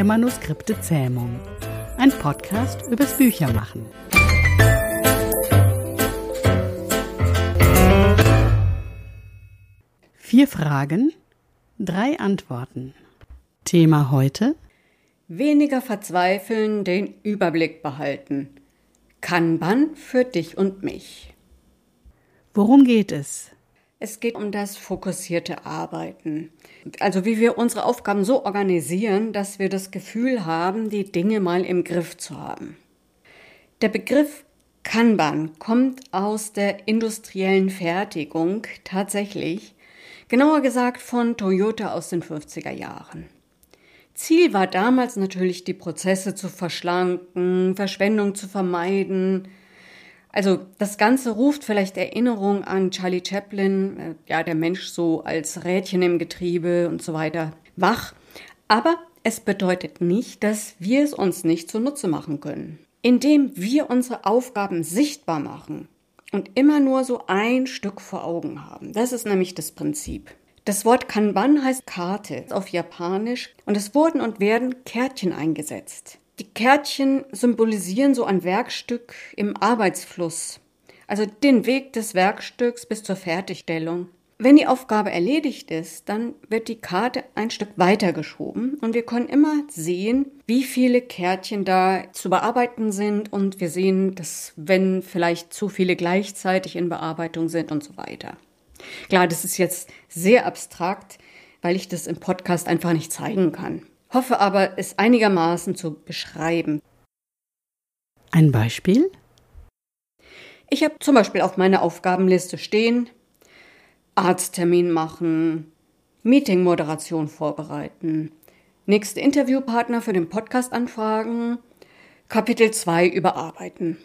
der Manuskripte Zähmung. Ein Podcast übers Büchermachen. Vier Fragen, drei Antworten. Thema heute? Weniger verzweifeln, den Überblick behalten. Kanban für dich und mich. Worum geht es? Es geht um das fokussierte Arbeiten. Also wie wir unsere Aufgaben so organisieren, dass wir das Gefühl haben, die Dinge mal im Griff zu haben. Der Begriff Kanban kommt aus der industriellen Fertigung tatsächlich, genauer gesagt von Toyota aus den 50er Jahren. Ziel war damals natürlich, die Prozesse zu verschlanken, Verschwendung zu vermeiden, also das Ganze ruft vielleicht Erinnerung an Charlie Chaplin, äh, ja, der Mensch so als Rädchen im Getriebe und so weiter, wach. Aber es bedeutet nicht, dass wir es uns nicht zunutze machen können. Indem wir unsere Aufgaben sichtbar machen und immer nur so ein Stück vor Augen haben. Das ist nämlich das Prinzip. Das Wort Kanban heißt Karte auf Japanisch und es wurden und werden Kärtchen eingesetzt. Die Kärtchen symbolisieren so ein Werkstück im Arbeitsfluss, also den Weg des Werkstücks bis zur Fertigstellung. Wenn die Aufgabe erledigt ist, dann wird die Karte ein Stück weiter geschoben und wir können immer sehen, wie viele Kärtchen da zu bearbeiten sind und wir sehen, dass wenn vielleicht zu viele gleichzeitig in Bearbeitung sind und so weiter. Klar, das ist jetzt sehr abstrakt, weil ich das im Podcast einfach nicht zeigen kann hoffe aber, es einigermaßen zu beschreiben. Ein Beispiel? Ich habe zum Beispiel auf meiner Aufgabenliste stehen, Arzttermin machen, Meetingmoderation vorbereiten, nächste Interviewpartner für den Podcast anfragen, Kapitel 2 überarbeiten.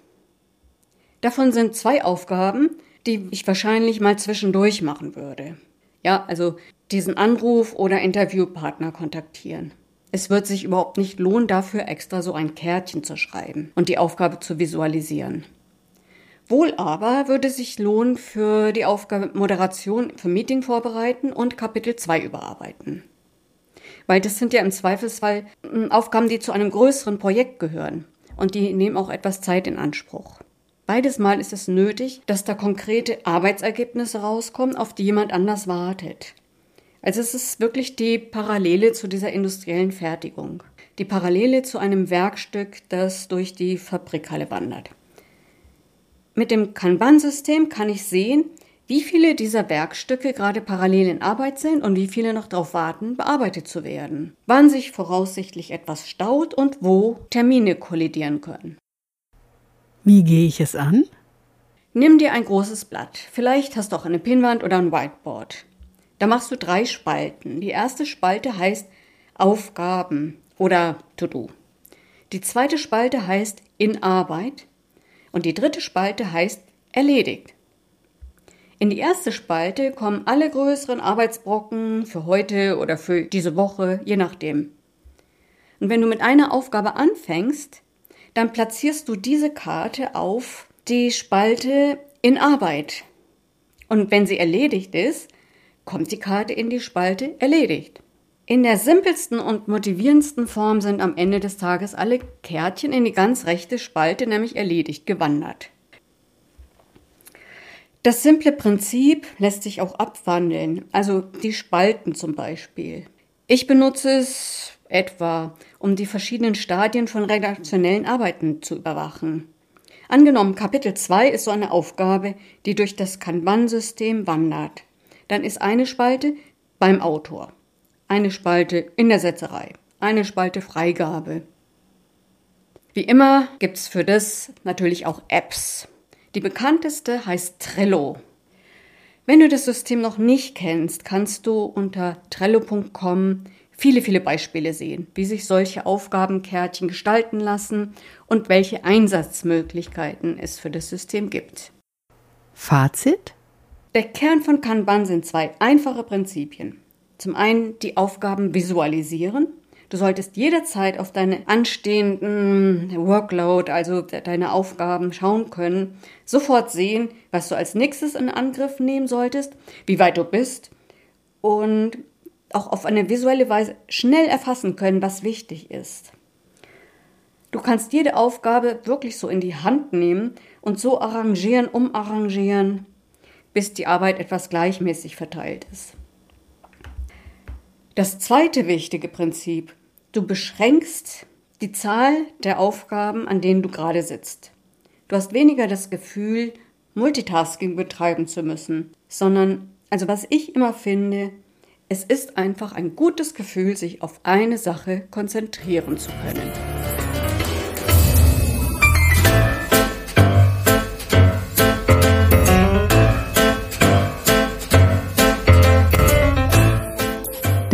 Davon sind zwei Aufgaben, die ich wahrscheinlich mal zwischendurch machen würde. Ja, also diesen Anruf oder Interviewpartner kontaktieren. Es wird sich überhaupt nicht lohnen, dafür extra so ein Kärtchen zu schreiben und die Aufgabe zu visualisieren. Wohl aber würde sich lohnen für die Aufgabe Moderation für Meeting vorbereiten und Kapitel 2 überarbeiten. Weil das sind ja im Zweifelsfall hm, Aufgaben, die zu einem größeren Projekt gehören und die nehmen auch etwas Zeit in Anspruch. Beides Mal ist es nötig, dass da konkrete Arbeitsergebnisse rauskommen, auf die jemand anders wartet. Also es ist wirklich die Parallele zu dieser industriellen Fertigung. Die Parallele zu einem Werkstück, das durch die Fabrikhalle wandert. Mit dem Kanban-System kann ich sehen, wie viele dieser Werkstücke gerade parallel in Arbeit sind und wie viele noch darauf warten, bearbeitet zu werden. Wann sich voraussichtlich etwas staut und wo Termine kollidieren können. Wie gehe ich es an? Nimm dir ein großes Blatt. Vielleicht hast du auch eine Pinnwand oder ein Whiteboard. Da machst du drei Spalten. Die erste Spalte heißt Aufgaben oder To-Do. Die zweite Spalte heißt in Arbeit und die dritte Spalte heißt erledigt. In die erste Spalte kommen alle größeren Arbeitsbrocken für heute oder für diese Woche, je nachdem. Und wenn du mit einer Aufgabe anfängst, dann platzierst du diese Karte auf die Spalte in Arbeit. Und wenn sie erledigt ist, kommt die Karte in die Spalte erledigt. In der simpelsten und motivierendsten Form sind am Ende des Tages alle Kärtchen in die ganz rechte Spalte, nämlich erledigt, gewandert. Das simple Prinzip lässt sich auch abwandeln, also die Spalten zum Beispiel. Ich benutze es etwa, um die verschiedenen Stadien von redaktionellen Arbeiten zu überwachen. Angenommen, Kapitel 2 ist so eine Aufgabe, die durch das Kanban-System wandert dann ist eine Spalte beim Autor, eine Spalte in der Setzerei, eine Spalte Freigabe. Wie immer gibt's für das natürlich auch Apps. Die bekannteste heißt Trello. Wenn du das System noch nicht kennst, kannst du unter trello.com viele, viele Beispiele sehen, wie sich solche Aufgabenkärtchen gestalten lassen und welche Einsatzmöglichkeiten es für das System gibt. Fazit? Der Kern von Kanban sind zwei einfache Prinzipien. Zum einen die Aufgaben visualisieren. Du solltest jederzeit auf deine anstehenden Workload, also deine Aufgaben schauen können, sofort sehen, was du als nächstes in Angriff nehmen solltest, wie weit du bist und auch auf eine visuelle Weise schnell erfassen können, was wichtig ist. Du kannst jede Aufgabe wirklich so in die Hand nehmen und so arrangieren, umarrangieren, bis die Arbeit etwas gleichmäßig verteilt ist. Das zweite wichtige Prinzip, du beschränkst die Zahl der Aufgaben, an denen du gerade sitzt. Du hast weniger das Gefühl, Multitasking betreiben zu müssen, sondern, also was ich immer finde, es ist einfach ein gutes Gefühl, sich auf eine Sache konzentrieren zu können.